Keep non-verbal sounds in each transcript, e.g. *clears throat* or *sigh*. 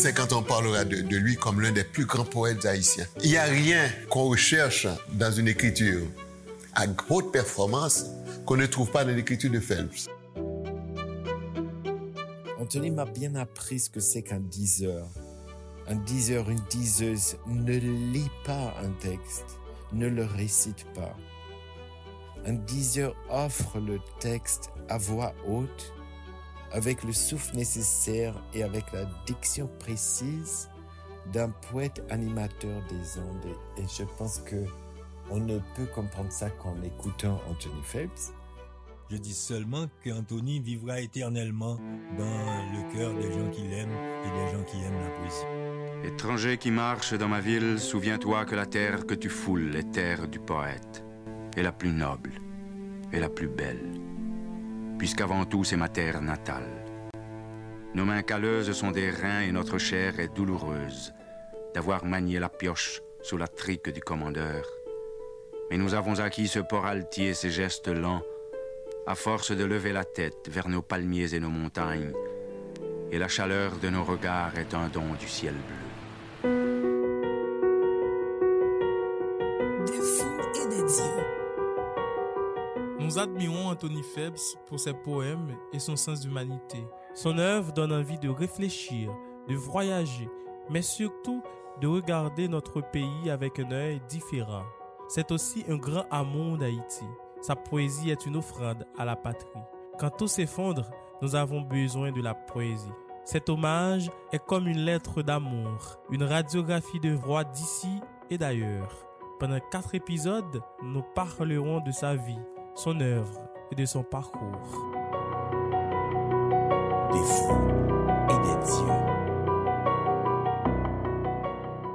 150 ans, on parlera de, de lui comme l'un des plus grands poètes haïtiens. Il n'y a rien qu'on recherche dans une écriture à haute performance qu'on ne trouve pas dans l'écriture de Phelps. Anthony m'a bien appris ce que c'est qu'un diseur. Un diseur, une diseuse ne lit pas un texte, ne le récite pas. Un diseur offre le texte à voix haute, avec le souffle nécessaire et avec la diction précise d'un poète animateur des ondes. Et je pense que on ne peut comprendre ça qu'en écoutant Anthony Phelps. Je dis seulement qu'Anthony vivra éternellement dans le cœur des gens qui l'aiment et des gens qui aiment la poésie. Étranger qui marche dans ma ville, souviens-toi que la terre que tu foules est terre du poète, est la plus noble et la plus belle, puisqu'avant tout c'est ma terre natale. Nos mains calleuses sont des reins et notre chair est douloureuse d'avoir manié la pioche sous la trique du commandeur. Mais nous avons acquis ce port altier, ces gestes lents, à force de lever la tête vers nos palmiers et nos montagnes, et la chaleur de nos regards est un don du ciel bleu. Nous admirons Anthony Phelps pour ses poèmes et son sens d'humanité. Son œuvre donne envie de réfléchir, de voyager, mais surtout de regarder notre pays avec un œil différent. C'est aussi un grand amour d'Haïti. Sa poésie est une offrande à la patrie. Quand tout s'effondre, nous avons besoin de la poésie. Cet hommage est comme une lettre d'amour, une radiographie de voix d'ici et d'ailleurs. Pendant quatre épisodes, nous parlerons de sa vie, son œuvre et de son parcours. Des fous et des dieux.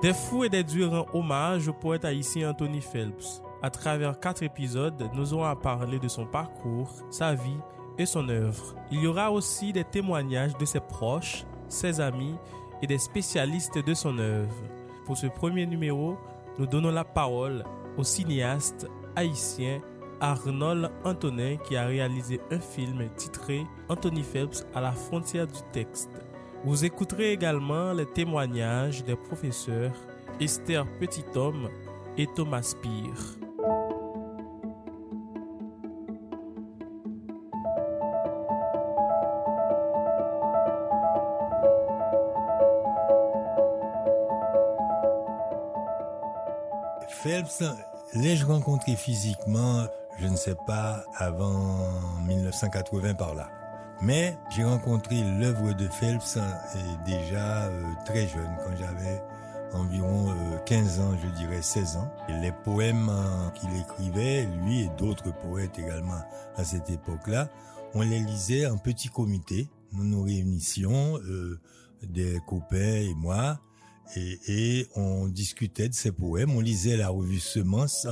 Des fous et des dieux rend hommage au poète haïtien Anthony Phelps. À travers quatre épisodes, nous aurons à parler de son parcours, sa vie et son œuvre. Il y aura aussi des témoignages de ses proches, ses amis et des spécialistes de son œuvre. Pour ce premier numéro, nous donnons la parole au cinéaste haïtien Arnold Antonin qui a réalisé un film titré Anthony Phelps à la frontière du texte. Vous écouterez également les témoignages des professeurs Esther Petithomme et Thomas Pire. Phelps, l'ai-je rencontré physiquement, je ne sais pas, avant 1980 par là. Mais j'ai rencontré l'œuvre de Phelps et déjà euh, très jeune, quand j'avais environ euh, 15 ans, je dirais 16 ans. Les poèmes euh, qu'il écrivait, lui et d'autres poètes également à cette époque-là, on les lisait en petit comité. Nous nous réunissions, euh, des copains et moi, et, et, on discutait de ces poèmes, on lisait la revue Semence.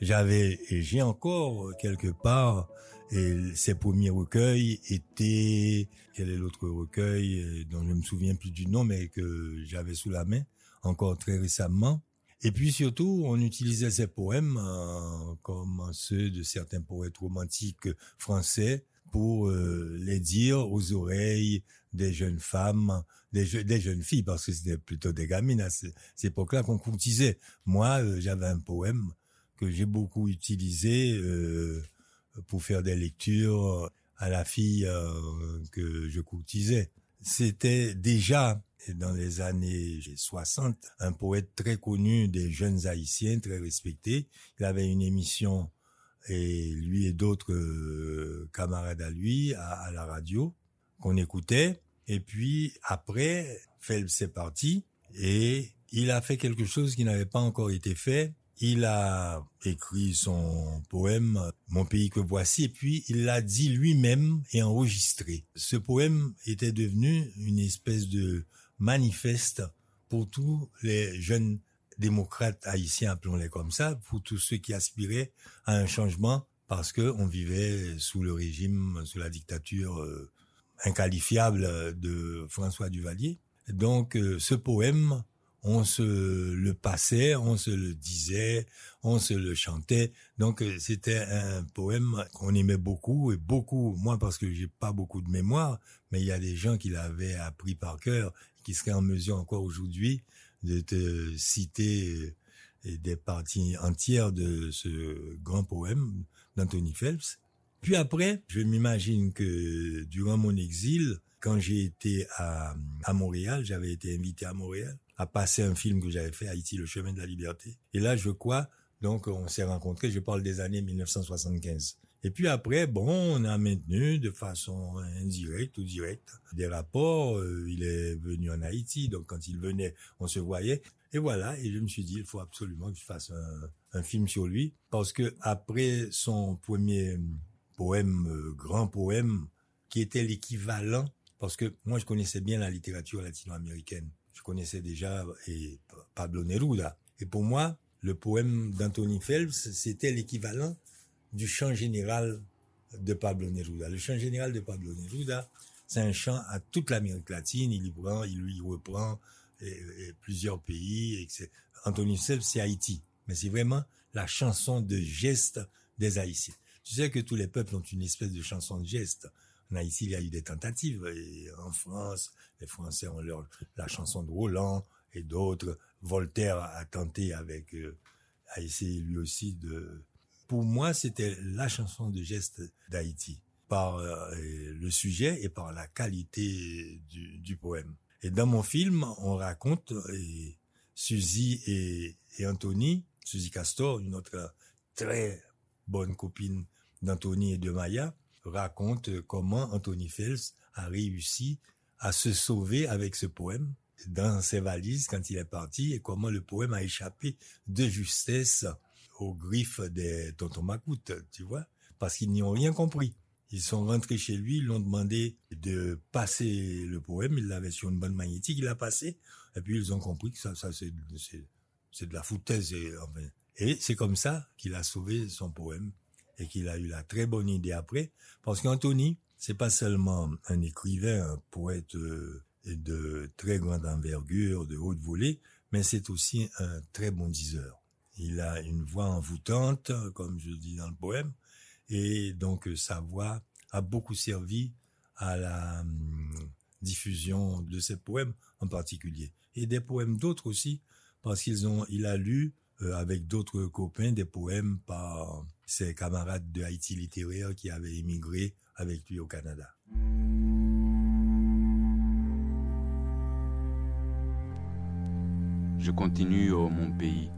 J'avais et j'ai encore quelque part et ces premiers recueils étaient quel est l'autre recueil euh, dont je me souviens plus du nom mais que j'avais sous la main encore très récemment. Et puis surtout, on utilisait ces poèmes euh, comme ceux de certains poètes romantiques français pour euh, les dire aux oreilles des jeunes femmes, des, je, des jeunes filles, parce que c'était plutôt des gamines à cette époque-là qu'on courtisait. Moi, euh, j'avais un poème que j'ai beaucoup utilisé euh, pour faire des lectures à la fille euh, que je courtisais. C'était déjà dans les années 60 un poète très connu des jeunes haïtiens, très respecté. Il avait une émission et lui et d'autres euh, camarades à lui à la radio qu'on écoutait. Et puis après, Phelps est parti et il a fait quelque chose qui n'avait pas encore été fait. Il a écrit son poème Mon pays que voici et puis il l'a dit lui-même et enregistré. Ce poème était devenu une espèce de manifeste pour tous les jeunes démocrates haïtiens, appelons-les comme ça, pour tous ceux qui aspiraient à un changement parce que on vivait sous le régime, sous la dictature euh, inqualifiable de François Duvalier. Donc, euh, ce poème, on se le passait, on se le disait, on se le chantait. Donc euh, c'était un poème qu'on aimait beaucoup et beaucoup, moi parce que j'ai pas beaucoup de mémoire, mais il y a des gens qui l'avaient appris par cœur, qui seraient en mesure encore aujourd'hui de te citer euh, des parties entières de ce grand poème d'Anthony Phelps. Puis après, je m'imagine que durant mon exil, quand j'ai été à, à Montréal, j'avais été invité à Montréal à passer un film que j'avais fait, Haïti, le chemin de la liberté. Et là, je crois, donc on s'est rencontrés, je parle des années 1975. Et puis après, bon, on a maintenu de façon indirecte ou directe des rapports. Euh, il est venu en Haïti, donc quand il venait, on se voyait. Et voilà, et je me suis dit, il faut absolument que je fasse un, un film sur lui, parce que après son premier poème, euh, grand poème, qui était l'équivalent, parce que moi je connaissais bien la littérature latino-américaine je connaissais déjà et Pablo Neruda. Et pour moi, le poème d'Anthony Phelps, c'était l'équivalent du chant général de Pablo Neruda. Le chant général de Pablo Neruda, c'est un chant à toute l'Amérique latine. Il y prend, il lui reprend plusieurs pays. Et Anthony Phelps, c'est Haïti. Mais c'est vraiment la chanson de geste des Haïtiens. Tu sais que tous les peuples ont une espèce de chanson de geste. En Haïti, il y a eu des tentatives. Et en France, les Français ont leur, la chanson de Roland et d'autres. Voltaire a tenté avec, euh, a essayé lui aussi de... Pour moi, c'était la chanson de geste d'Haïti par euh, le sujet et par la qualité du, du, poème. Et dans mon film, on raconte et Suzy et, et Anthony, Suzy Castor, une autre très bonne copine d'Anthony et de Maya, raconte comment Anthony Phelps a réussi à se sauver avec ce poème dans ses valises quand il est parti et comment le poème a échappé de justesse aux griffes des tontons Macoute, tu vois, parce qu'ils n'y ont rien compris. Ils sont rentrés chez lui, ils l'ont demandé de passer le poème, il l'avait sur une bonne magnétique, il l'a passé, et puis ils ont compris que ça, ça c'est, de la foutaise. Et c'est comme ça qu'il a sauvé son poème et qu'il a eu la très bonne idée après, parce qu'Anthony, c'est pas seulement un écrivain, un poète euh, de très grande envergure, de haute volée, mais c'est aussi un très bon diseur. Il a une voix envoûtante, comme je dis dans le poème, et donc sa voix a beaucoup servi à la hum, diffusion de ses poèmes en particulier, et des poèmes d'autres aussi, parce qu'ils ont, il a lu euh, avec d'autres copains des poèmes par ses camarades de Haïti littéraire qui avaient émigré avec lui au Canada. Je continue, ô mon pays,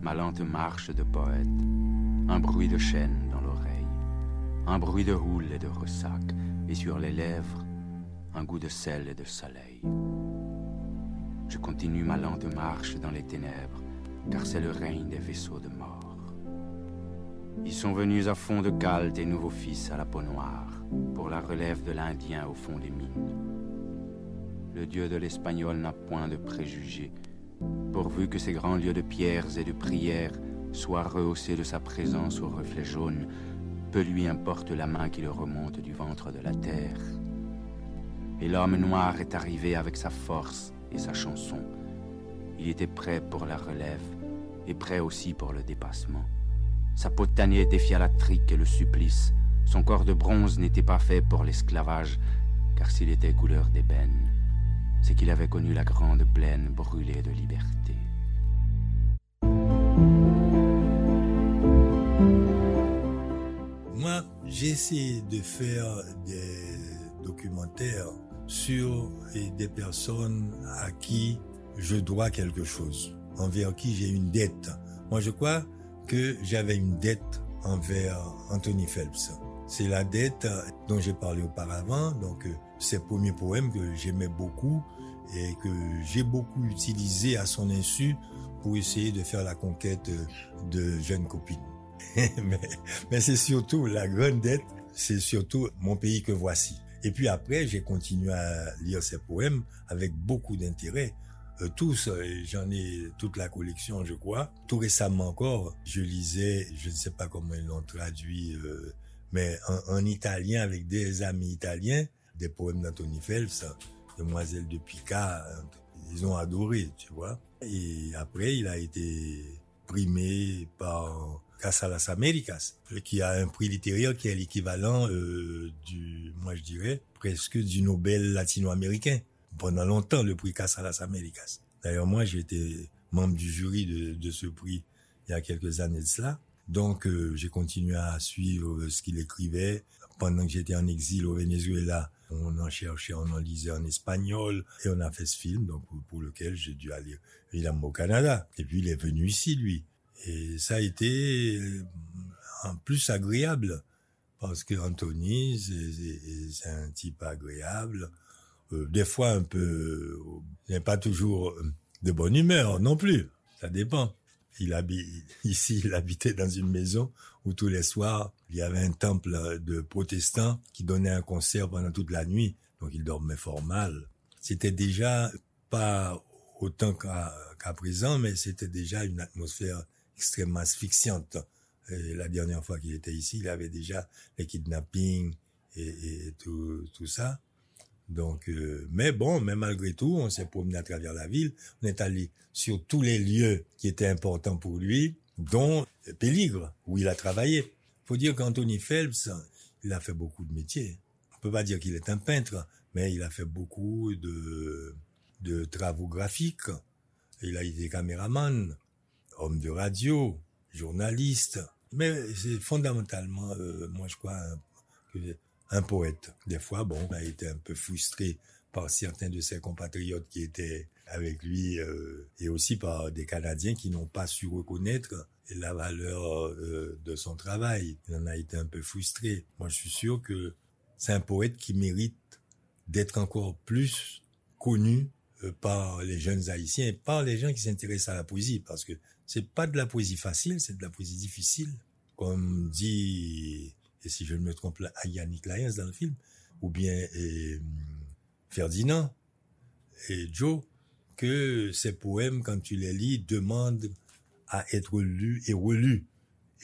ma lente marche de poète, un bruit de chaîne dans l'oreille, un bruit de houle et de ressac, et sur les lèvres, un goût de sel et de soleil. Je continue ma lente marche dans les ténèbres, car c'est le règne des vaisseaux de mort. Ils sont venus à fond de cale tes nouveaux fils à la peau noire, pour la relève de l'Indien au fond des mines. Le dieu de l'Espagnol n'a point de préjugés, pourvu que ces grands lieux de pierres et de prières soient rehaussés de sa présence au reflet jaune, peu lui importe la main qui le remonte du ventre de la terre. Et l'homme noir est arrivé avec sa force et sa chanson. Il était prêt pour la relève et prêt aussi pour le dépassement. Sa peau tannée défia la trique et le supplice. Son corps de bronze n'était pas fait pour l'esclavage, car s'il était couleur d'ébène, c'est qu'il avait connu la grande plaine brûlée de liberté. Moi, j'ai essayé de faire des documentaires sur des personnes à qui je dois quelque chose, envers qui j'ai une dette. Moi, je crois que j'avais une dette envers Anthony Phelps. C'est la dette dont j'ai parlé auparavant, donc ces premiers poèmes que j'aimais beaucoup et que j'ai beaucoup utilisé à son insu pour essayer de faire la conquête de jeunes copines. *laughs* mais, mais c'est surtout la grande dette, c'est surtout mon pays que voici. Et puis après, j'ai continué à lire ces poèmes avec beaucoup d'intérêt euh, tous, euh, j'en ai toute la collection, je crois. Tout récemment encore, je lisais, je ne sais pas comment ils l'ont traduit, euh, mais en, italien avec des amis italiens, des poèmes d'Anthony Phelps, Demoiselle de Pica, ils ont adoré, tu vois. Et après, il a été primé par Casa las qui a un prix littéraire qui est l'équivalent euh, du, moi je dirais, presque du Nobel latino-américain. Pendant longtemps, le prix Casa las Américas. D'ailleurs, moi, été membre du jury de, de, ce prix il y a quelques années de cela. Donc, euh, j'ai continué à suivre ce qu'il écrivait. Pendant que j'étais en exil au Venezuela, on en cherchait, on en lisait en espagnol, et on a fait ce film, donc pour lequel j'ai dû aller évidemment au Canada. Et puis il est venu ici, lui. Et ça a été en plus agréable, parce que Anthony, c'est un type agréable, euh, des fois un peu, il n'est pas toujours de bonne humeur non plus, ça dépend. Il habite, *laughs* ici, il habitait dans une maison où tous les soirs, il y avait un temple de protestants qui donnait un concert pendant toute la nuit. Donc il dormait fort mal. C'était déjà pas autant qu'à présent, mais c'était déjà une atmosphère extrêmement asphyxiante. Et la dernière fois qu'il était ici, il avait déjà les kidnappings et, et tout, tout ça. Donc, euh, mais bon, mais malgré tout, on s'est promené à travers la ville. On est allé sur tous les lieux qui étaient importants pour lui, dont Péligre, où il a travaillé. Faut dire qu'Anthony Phelps, il a fait beaucoup de métiers. On peut pas dire qu'il est un peintre, mais il a fait beaucoup de, de travaux graphiques. Il a été caméraman, homme de radio, journaliste. Mais c'est fondamentalement, euh, moi je crois, que un poète. Des fois, bon, on a été un peu frustré par certains de ses compatriotes qui étaient avec lui euh, et aussi par des Canadiens qui n'ont pas su reconnaître la valeur euh, de son travail. Il en a été un peu frustré. Moi, je suis sûr que c'est un poète qui mérite d'être encore plus connu euh, par les jeunes haïtiens et par les gens qui s'intéressent à la poésie parce que c'est pas de la poésie facile, c'est de la poésie difficile. Comme dit et si je ne me trompe là, Yannick Lyons dans le film, ou bien et, Ferdinand et Joe, que ces poèmes, quand tu les lis, demandent à être lus et relus.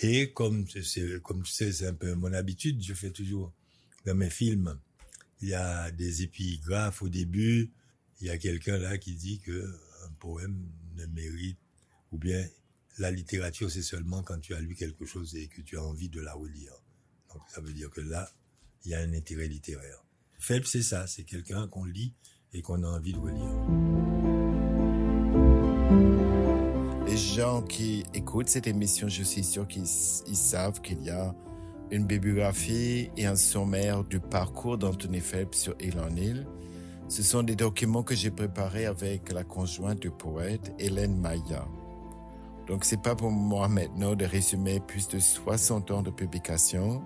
Et comme c'est, comme tu sais, c'est un peu mon habitude, je fais toujours dans mes films, il y a des épigraphes au début, il y a quelqu'un là qui dit que un poème ne mérite, ou bien la littérature, c'est seulement quand tu as lu quelque chose et que tu as envie de la relire. Ça veut dire que là, il y a un intérêt littéraire. Faible, c'est ça, c'est quelqu'un qu'on lit et qu'on a envie de relire. Les gens qui écoutent cette émission, je suis sûr qu'ils savent qu'il y a une bibliographie et un sommaire du parcours d'Anthony Phelps sur Île en Île. Ce sont des documents que j'ai préparés avec la conjointe du poète Hélène Maya. Donc c'est pas pour moi maintenant de résumer plus de 60 ans de publication,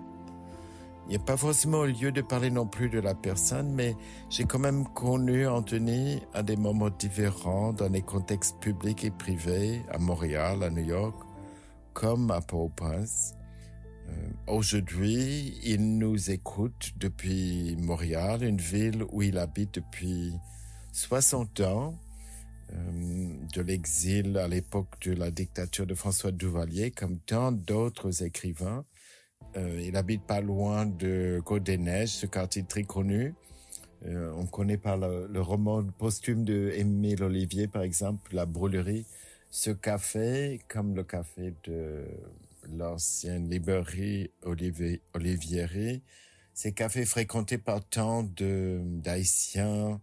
il n'y a pas forcément lieu de parler non plus de la personne, mais j'ai quand même connu Anthony à des moments différents dans des contextes publics et privés, à Montréal, à New York, comme à Port-au-Prince. Euh, Aujourd'hui, il nous écoute depuis Montréal, une ville où il habite depuis 60 ans, euh, de l'exil à l'époque de la dictature de François Duvalier, comme tant d'autres écrivains. Euh, il habite pas loin de Côte-des-Neiges, ce quartier très connu. Euh, on connaît par le, roman posthume de Émile Olivier, par exemple, La Brûlerie. Ce café, comme le café de l'ancienne librairie Olivier, Olivieri, c'est café fréquenté par tant de d'Haïtiens,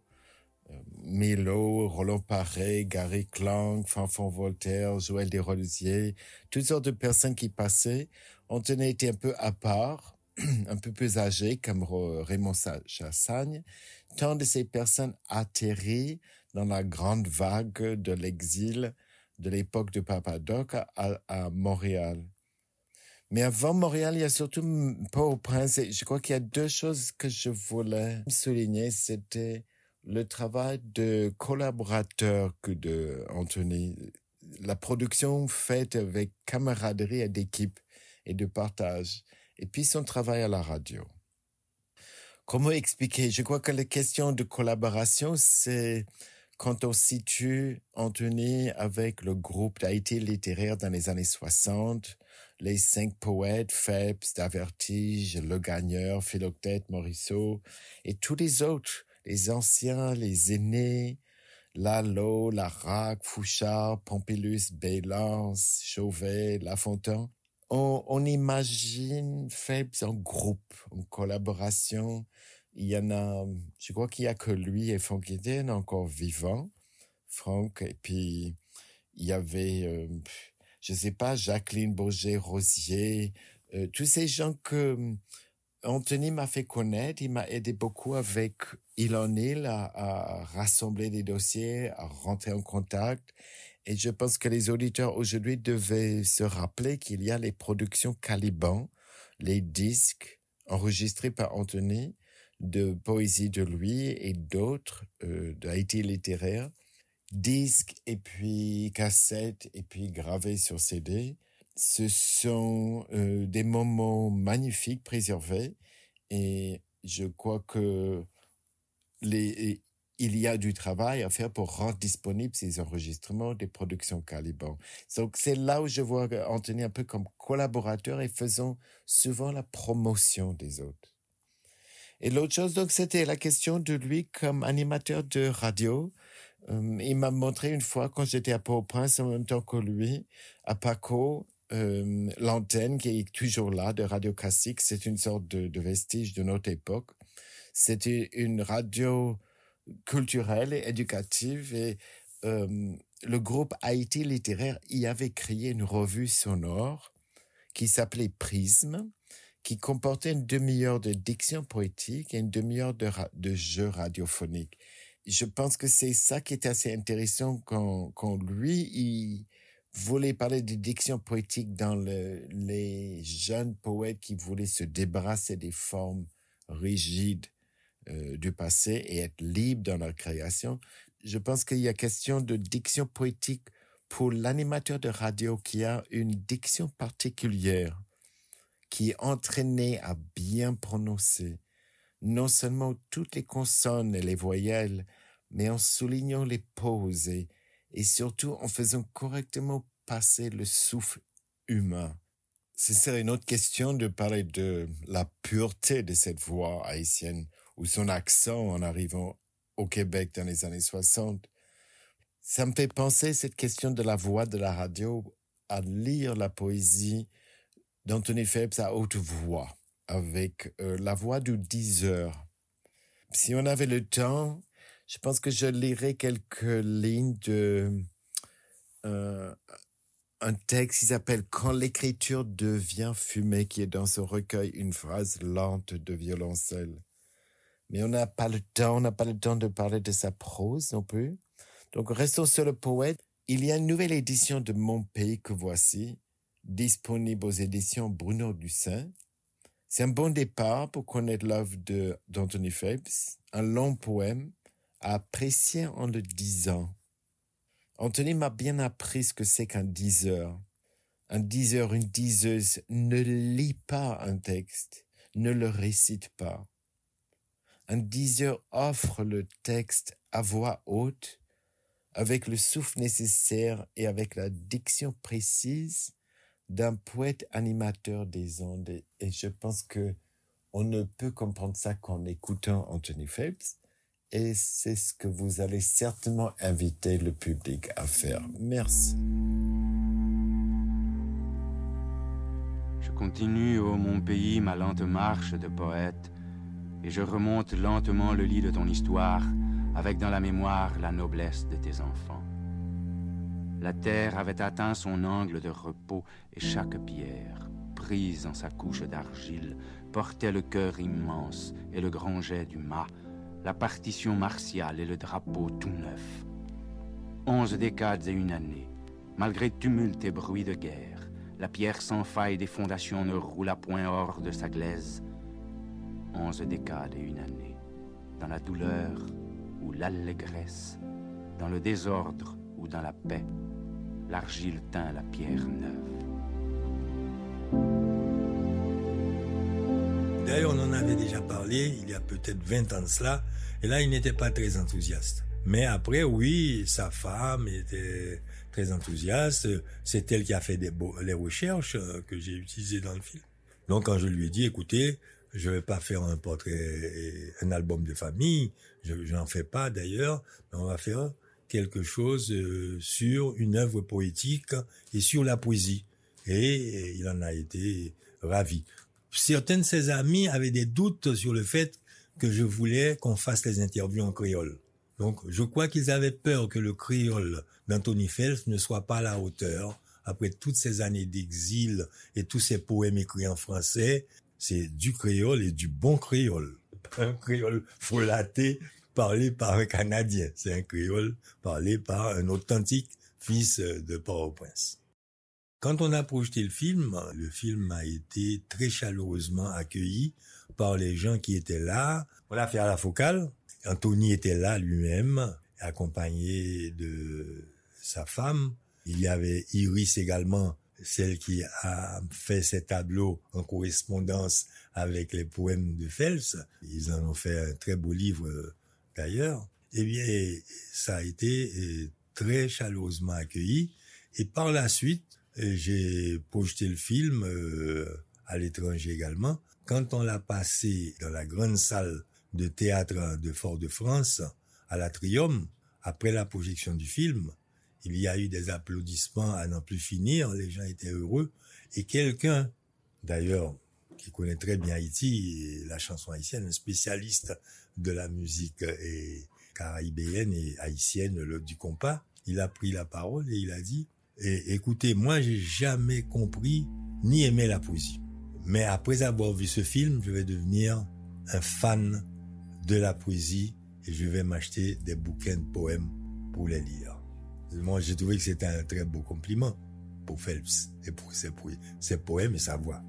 euh, Milo, Roland Paré, Gary Clang, Fanfan Voltaire, Joël Desrosiers, toutes sortes de personnes qui passaient Anthony était un peu à part, *clears throat* un peu plus âgé comme Raymond Chassagne. Tant de ces personnes atterries dans la grande vague de l'exil de l'époque de Papadoc à, à, Montréal. Mais avant Montréal, il y a surtout Port-au-Prince. Je crois qu'il y a deux choses que je voulais souligner. C'était le travail de collaborateur que de Anthony. La production faite avec camaraderie et d'équipe et de partage, et puis son travail à la radio. Comment expliquer? Je crois que la question de collaboration, c'est quand on situe Anthony avec le groupe d'Haïti littéraire dans les années 60, les cinq poètes, Phelps, Davertige, Le Gagneur, Philoctète, Morisseau, et tous les autres, les anciens, les aînés, Lalo, Larac, Fouchard, Pompilus, Bélance, Chauvet, Lafontaine. On, imagine Phelps en groupe, en collaboration. Il y en a, je crois qu'il y a que lui et Frank Eden encore vivants. Franck, et puis il y avait, euh, je sais pas, Jacqueline Bourget-Rosier, euh, tous ces gens que Anthony m'a fait connaître, il m'a aidé beaucoup avec Il en à, à rassembler des dossiers, à rentrer en contact. Et je pense que les auditeurs aujourd'hui devaient se rappeler qu'il y a les productions Caliban, les disques enregistrés par Anthony de poésie de lui et d'autres euh, d'Haïti littéraire, disques et puis cassettes et puis gravés sur CD ce sont euh, des moments magnifiques préservés et je crois que les, il y a du travail à faire pour rendre disponibles ces enregistrements des productions Caliban. Donc c'est là où je vois Anthony un peu comme collaborateur et faisant souvent la promotion des autres. Et l'autre chose, donc, c'était la question de lui comme animateur de radio. Euh, il m'a montré une fois quand j'étais à Port-au-Prince en même temps que lui, à Paco, euh, l'antenne qui est toujours là de Radio Classique, c'est une sorte de, de, vestige de notre époque. C'était une radio culturelle et éducative et le groupe Haïti littéraire y avait créé une revue sonore qui s'appelait Prisme, qui comportait une demi-heure de diction poétique et une demi-heure de, jeu radiophonique. Je pense que c'est ça qui était assez intéressant quand, quand lui, il, voulait parler de diction poétique dans le, les jeunes poètes qui voulaient se débarrasser des formes rigides euh, du passé et être libres dans leur création. Je pense qu'il y a question de diction poétique pour l'animateur de radio qui a une diction particulière, qui est entraîné à bien prononcer non seulement toutes les consonnes et les voyelles, mais en soulignant les pauses et surtout en faisant correctement passer le souffle humain. Ce serait une autre question de parler de la pureté de cette voix haïtienne ou son accent en arrivant au Québec dans les années 60. Ça me fait penser cette question de la voix de la radio à lire la poésie d'Anthony Phelps à haute voix avec euh, la voix du 10 heures. Si on avait le temps, je pense que je lirais quelques lignes de euh, un texte qui s'appelle Quand l'écriture devient fumée, qui est dans ce recueil une phrase lente de violoncelle. Mais on n'a pas le temps, on n'a pas le temps de parler de sa prose non plus. Donc restons sur le poète. Il y a une nouvelle édition de Mon pays que voici, disponible aux éditions Bruno Dussin. C'est un bon départ pour connaître l'œuvre d'Anthony Phelps, un long poème à apprécier en le disant. Anthony m'a bien appris ce que c'est qu'un diseur. Un diseur, une diseuse ne lit pas un texte, ne le récite pas. Un diseur offre le texte à voix haute, avec le souffle nécessaire et avec la diction précise d'un poète animateur des ondes. Et je pense que on ne peut comprendre ça qu'en écoutant Anthony Phelps et c'est ce que vous allez certainement inviter le public à faire. Merci. Je continue, ô mon pays, ma lente marche de poète, et je remonte lentement le lit de ton histoire, avec dans la mémoire la noblesse de tes enfants. La terre avait atteint son angle de repos, et chaque pierre, prise en sa couche d'argile, portait le cœur immense et le grand jet du mât la partition martiale et le drapeau tout neuf. Onze décades et une année, malgré tumulte et bruit de guerre, la pierre sans faille des fondations ne roule à point hors de sa glaise. Onze décades et une année, dans la douleur ou l'allégresse, dans le désordre ou dans la paix, l'argile teint la pierre neuve. D'ailleurs, on en avait déjà parlé il y a peut-être 20 ans de cela, et là, il n'était pas très enthousiaste. Mais après, oui, sa femme était très enthousiaste. C'est elle qui a fait les recherches euh, que j'ai utilisées dans le film. Donc, quand je lui ai dit, écoutez, je vais pas faire un portrait, un album de famille, je n'en fais pas d'ailleurs, mais on va faire quelque chose euh, sur une œuvre poétique et sur la poésie. Et il en a été ravi. Certains de ses amis avaient des doutes sur le fait que je voulais qu'on fasse les interviews en créole. Donc, je crois qu'ils avaient peur que le créole d'Anthony Phelps ne soit pas à la hauteur après toutes ces années d'exil et tous ces poèmes écrits en français. C'est du créole et du bon créole. Un créole frelaté parlé par un Canadien. C'est un créole parlé par un authentique fils de Port-au-Prince. Quand on a projeté le film, le film a été très chaleureusement accueilli par les gens qui étaient là. On l'a fait à la focale. Anthony était là lui-même, accompagné de sa femme. Il y avait Iris également, celle qui a fait ces tableaux en correspondance avec les poèmes de Phelps. Ils en ont fait un très beau livre d'ailleurs. Eh bien, ça a été euh, très chaleureusement accueilli. Et par la suite, j'ai projeté le film euh, à l'étranger également. Quand on l'a passé dans la grande salle de théâtre de Fort-de-France, à l'Atrium, après la projection du film, il y a eu des applaudissements à n'en plus finir, les gens étaient heureux, et quelqu'un, d'ailleurs, qui connaît très bien Haïti, la chanson haïtienne, un spécialiste de la musique et caribéenne et haïtienne le, du compas, il a pris la parole et il a dit et écoutez, moi, j'ai jamais compris ni aimé la poésie. Mais après avoir vu ce film, je vais devenir un fan de la poésie et je vais m'acheter des bouquins de poèmes pour les lire. Moi, j'ai trouvé que c'était un très beau compliment pour Phelps et pour ses, poèmes et sa voix.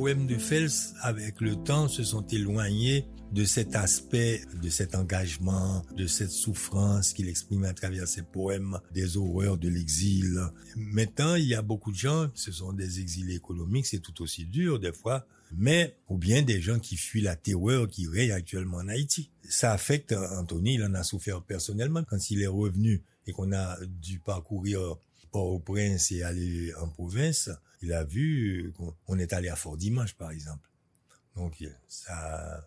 poèmes de Phelps, avec le temps, se sont éloignés de cet aspect, de cet engagement, de cette souffrance qu'il exprime à travers ses poèmes, des horreurs de l'exil. Maintenant, il y a beaucoup de gens, ce sont des exilés économiques, c'est tout aussi dur des fois, mais ou bien des gens qui fuient la terreur qui règne actuellement en Haïti. Ça affecte Anthony, il en a souffert personnellement quand il est revenu et qu'on a dû parcourir Port-au-Prince et aller en province il a vu qu'on est allé à Fort Dimanche, par exemple. Donc, ça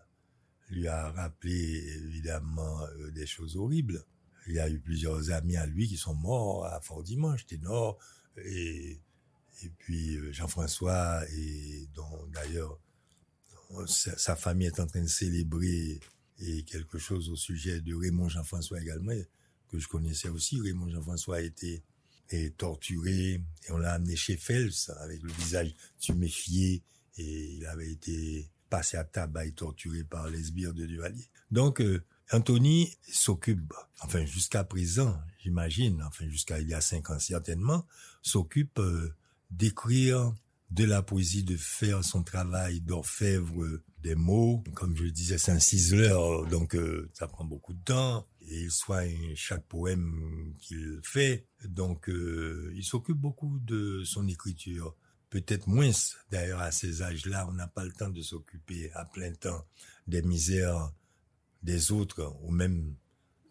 lui a rappelé évidemment euh, des choses horribles. Il y a eu plusieurs amis à lui qui sont morts à Fort Dimanche, Ténor, et, et puis euh, Jean-François, et dont d'ailleurs sa, famille est en train de célébrer et quelque chose au sujet de Raymond Jean-François également, que je connaissais aussi. Raymond Jean-François a été torturé et on l'a amené chez Phelps avec le visage tuméfié et il avait été passé à tabac et torturé par les sbires de Duvalier. Donc euh, Anthony s'occupe, enfin jusqu'à présent, j'imagine, enfin jusqu'à il y a cinq ans certainement, s'occupe euh, d'écrire de la poésie, de faire son travail d'orfèvre des mots. Comme je le disais, c'est un ciseleur, donc euh, ça prend beaucoup de temps et il soigne chaque poème qu'il fait. Donc, euh, il s'occupe beaucoup de son écriture. Peut-être moins, d'ailleurs, à ces âges-là, on n'a pas le temps de s'occuper à plein temps des misères des autres, ou même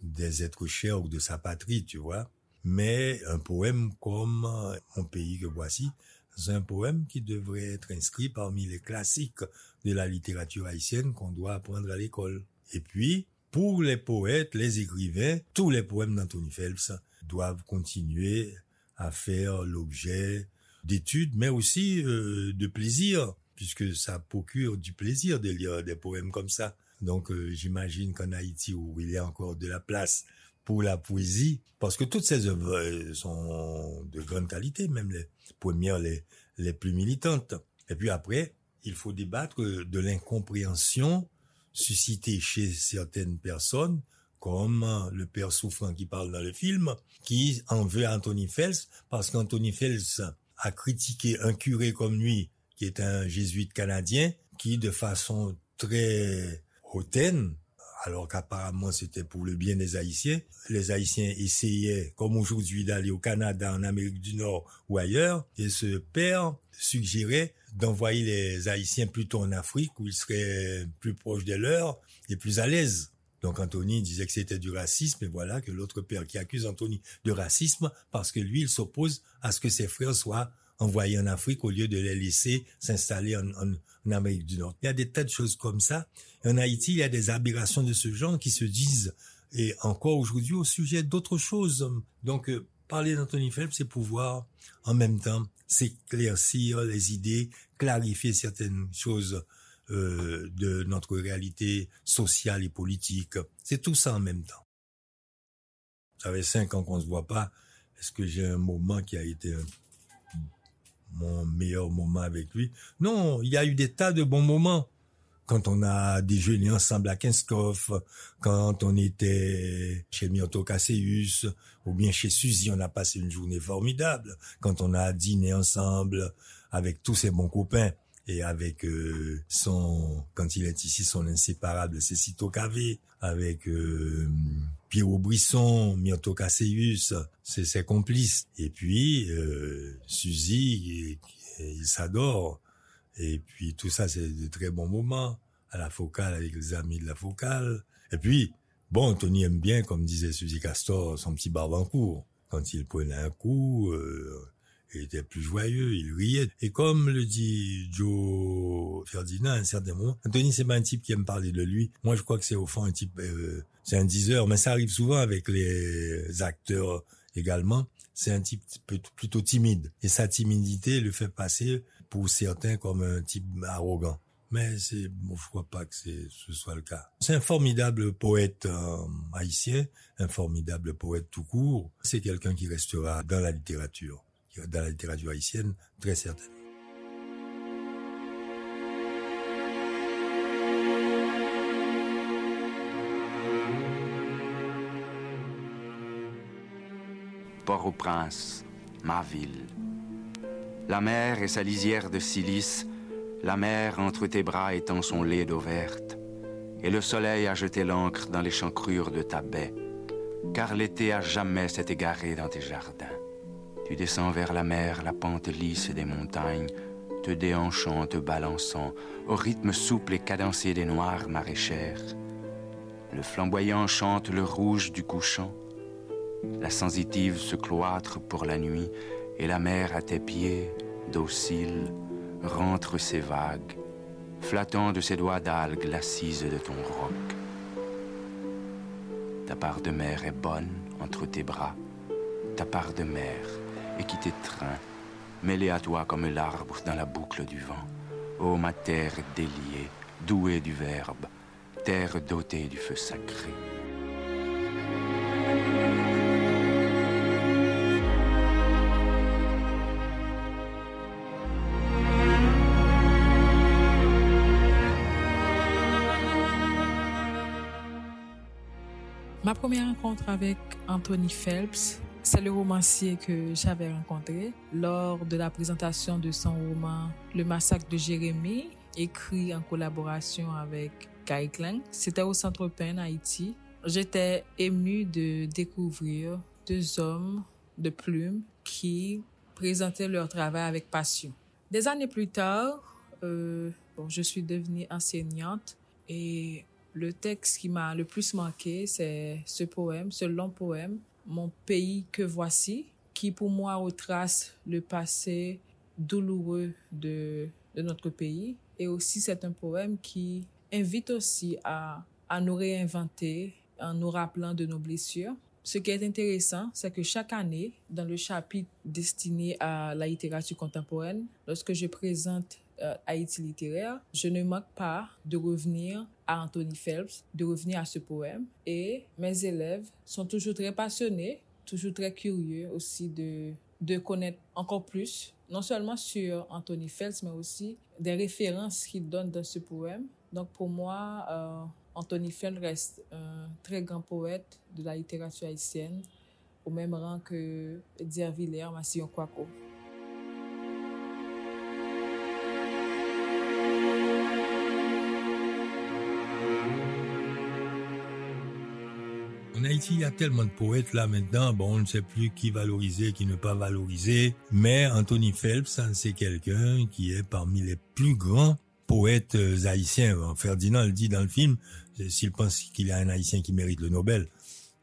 des êtres chers ou de sa patrie, tu vois. Mais un poème comme Mon pays que voici, c'est un poème qui devrait être inscrit parmi les classiques de la littérature haïtienne qu'on doit apprendre à l'école. Et puis, pour les poètes, les écrivains, tous les poèmes d'Anthony Phelps doivent continuer à faire l'objet d'études, mais aussi euh, de plaisir, puisque ça procure du plaisir de lire des poèmes comme ça. Donc euh, j'imagine qu'en Haïti, où il y a encore de la place pour la poésie, parce que toutes ces œuvres euh, sont de grande qualité, même les premières, les, plus militantes. Et puis après, il faut débattre de l'incompréhension suscité chez certaines personnes, comme le père souffrant qui parle dans le film, qui en veut à Anthony Phelps, parce qu'Anthony Phelps a critiqué un curé comme lui, qui est un jésuite canadien, qui de façon très hautaine, alors qu'apparemment c'était pour le bien des Haïtiens. Les Haïtiens essayaient, comme aujourd'hui, d'aller au Canada, en Amérique du Nord ou ailleurs, et ce père suggérait d'envoyer les Haïtiens plutôt en Afrique où ils seraient plus proches de leurs et plus à l'aise. Donc Anthony disait que c'était du racisme et voilà que l'autre père qui accuse Anthony de racisme parce que lui il s'oppose à ce que ses frères soient envoyés en Afrique au lieu de les laisser s'installer en, en, en Amérique du Nord. Il y a des tas de choses comme ça. En Haïti, il y a des aberrations de ce genre qui se disent, et encore aujourd'hui, au sujet d'autres choses. Donc, euh, parler d'Anthony Phelps, c'est pouvoir en même temps s'éclaircir les idées, clarifier certaines choses euh, de notre réalité sociale et politique. C'est tout ça en même temps. Ça fait cinq ans qu'on se voit pas. Est-ce que j'ai un moment qui a été mon meilleur moment avec lui. Non, il y a eu des tas de bons moments. Quand on a déjeuné ensemble à Kinskoff, quand on était chez Myoto Cassius, ou bien chez Suzy, on a passé une journée formidable. Quand on a dîné ensemble avec tous ses bons copains et avec euh, son, quand il est ici, son inséparable Cécito Cavé, avec euh, Pierrot Brisson, Cassius, c'est ses complices. Et puis, euh, Suzy, il s'adore. Et puis, tout ça, c'est de très bons moments. À la focale, avec les amis de la focale. Et puis, bon, Tony aime bien, comme disait Suzy Castor, son petit barbancourt. Quand il prenait un coup, euh, il était plus joyeux, il riait. Et comme le dit Joe Ferdinand à un certain moment, Anthony, c'est pas un type qui aime parler de lui. Moi, je crois que c'est au fond un type, euh, c'est un diseur, mais ça arrive souvent avec les acteurs également. C'est un type plutôt timide. Et sa timidité le fait passer pour certains comme un type arrogant. Mais c'est, bon, je crois pas que ce soit le cas. C'est un formidable poète euh, haïtien, un formidable poète tout court. C'est quelqu'un qui restera dans la littérature dans la littérature haïtienne, très certainement. Port-au-Prince, ma ville. La mer et sa lisière de silice, la mer entre tes bras étend son lait d'eau verte, et le soleil a jeté l'encre dans les chancrures de ta baie, car l'été a jamais s'est égaré dans tes jardins. Tu descends vers la mer, la pente lisse des montagnes, te déhanchant, te balançant, au rythme souple et cadencé des noires maraîchères. Le flamboyant chante le rouge du couchant. La sensitive se cloître pour la nuit, et la mer à tes pieds, docile, rentre ses vagues, flattant de ses doigts d'algues l'assise de ton roc. Ta part de mer est bonne entre tes bras, ta part de mer et qui t'étreint, mêlé à toi comme l'arbre dans la boucle du vent. Ô ma terre déliée, douée du Verbe, terre dotée du feu sacré. Ma première rencontre avec Anthony Phelps, c'est le romancier que j'avais rencontré lors de la présentation de son roman Le massacre de Jérémie, écrit en collaboration avec Kai Klang. C'était au Centre Pen, Haïti. J'étais émue de découvrir deux hommes de plume qui présentaient leur travail avec passion. Des années plus tard, euh, je suis devenue enseignante et le texte qui m'a le plus marqué, c'est ce poème, ce long poème mon pays que voici, qui pour moi retrace le passé douloureux de, de notre pays. Et aussi, c'est un poème qui invite aussi à, à nous réinventer en nous rappelant de nos blessures. Ce qui est intéressant, c'est que chaque année, dans le chapitre destiné à la littérature contemporaine, lorsque je présente euh, Haïti littéraire, je ne manque pas de revenir à Anthony Phelps, de revenir à ce poème. Et mes élèves sont toujours très passionnés, toujours très curieux aussi de, de connaître encore plus, non seulement sur Anthony Phelps, mais aussi des références qu'il donne dans ce poème. Donc pour moi, euh, Anthony Phelps reste un très grand poète de la littérature haïtienne, au même rang que Edgar Villers, Massillon Kwako. En Haïti, il y a tellement de poètes là maintenant, bon, on ne sait plus qui valoriser, qui ne pas valoriser, mais Anthony Phelps, c'est quelqu'un qui est parmi les plus grands poètes euh, haïtiens. Ferdinand le dit dans le film, s'il pense qu'il y a un haïtien qui mérite le Nobel,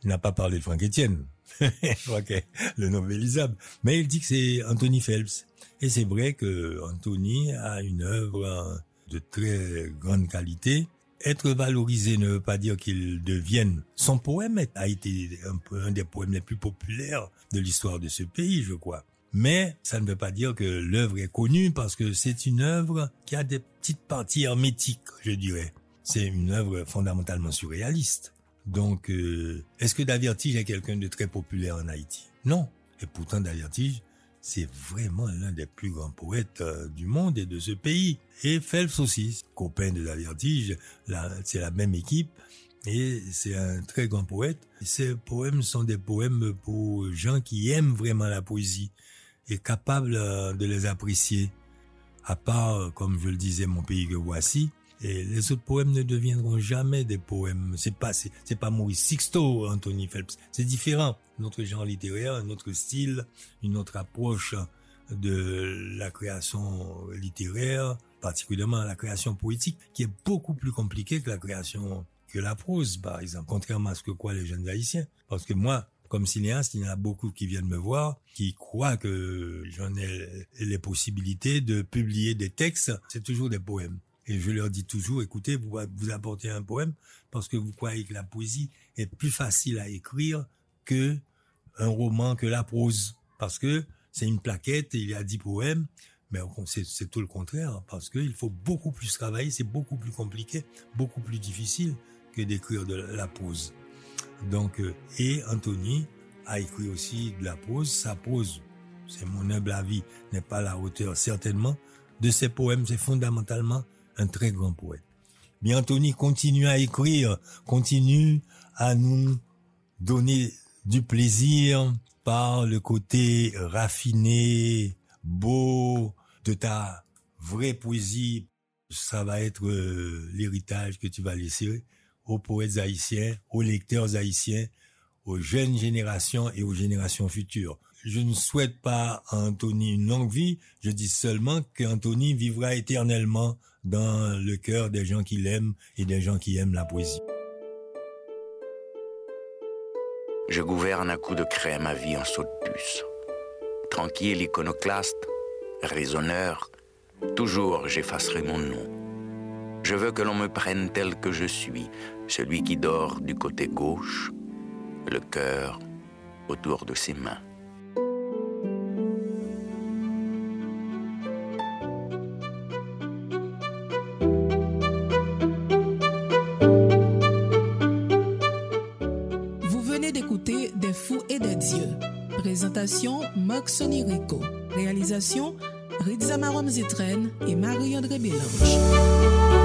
il n'a pas parlé de Franck Etienne. *laughs* je crois que le novelisable. Mais il dit que c'est Anthony Phelps. Et c'est vrai que Anthony a une œuvre de très grande qualité. Être valorisé ne veut pas dire qu'il devienne. Son poème a été un, un des poèmes les plus populaires de l'histoire de ce pays, je crois. Mais ça ne veut pas dire que l'œuvre est connue parce que c'est une œuvre qui a des petites parties hermétiques, je dirais. C'est une œuvre fondamentalement surréaliste. Donc, euh, est-ce que Davertige est quelqu'un de très populaire en Haïti? Non. Et pourtant, Davertige, c'est vraiment l'un des plus grands poètes euh, du monde et de ce pays. Et Phelps aussi, copain de Davertige, c'est la même équipe. Et c'est un très grand poète. Ces poèmes sont des poèmes pour gens qui aiment vraiment la poésie et capables euh, de les apprécier. À part, comme je le disais, mon pays que voici, et les autres poèmes ne deviendront jamais des poèmes. C'est pas, c'est, pas Maurice Sixto, Anthony Phelps. C'est différent. Notre genre littéraire, un autre style, une autre approche de la création littéraire, particulièrement la création poétique, qui est beaucoup plus compliquée que la création, que la prose, par exemple. Contrairement à ce que croient les jeunes haïtiens. Parce que moi, comme cinéaste, il y en a beaucoup qui viennent me voir, qui croient que j'en ai les possibilités de publier des textes. C'est toujours des poèmes. Et je leur dis toujours, écoutez, vous, vous apportez un poème parce que vous croyez que la poésie est plus facile à écrire que un roman, que la prose. Parce que c'est une plaquette, il y a dix poèmes, mais c'est tout le contraire, parce qu'il faut beaucoup plus travailler, c'est beaucoup plus compliqué, beaucoup plus difficile que d'écrire de la prose. Donc, euh, et Anthony a écrit aussi de la prose. Sa prose, c'est mon humble avis, n'est pas la hauteur certainement de ses poèmes, c'est fondamentalement un très grand poète. Mais Anthony continue à écrire, continue à nous donner du plaisir par le côté raffiné, beau de ta vraie poésie. Ça va être euh, l'héritage que tu vas laisser aux poètes haïtiens, aux lecteurs haïtiens, aux jeunes générations et aux générations futures. Je ne souhaite pas à Anthony une longue vie, je dis seulement qu'Anthony vivra éternellement dans le cœur des gens qui l'aiment et des gens qui aiment la poésie. Je gouverne à coup de crème ma vie en saut de puce. Tranquille, iconoclaste, raisonneur, toujours j'effacerai mon nom. Je veux que l'on me prenne tel que je suis, celui qui dort du côté gauche, le cœur autour de ses mains. Réalisation Zitren et Marie-André Bélange.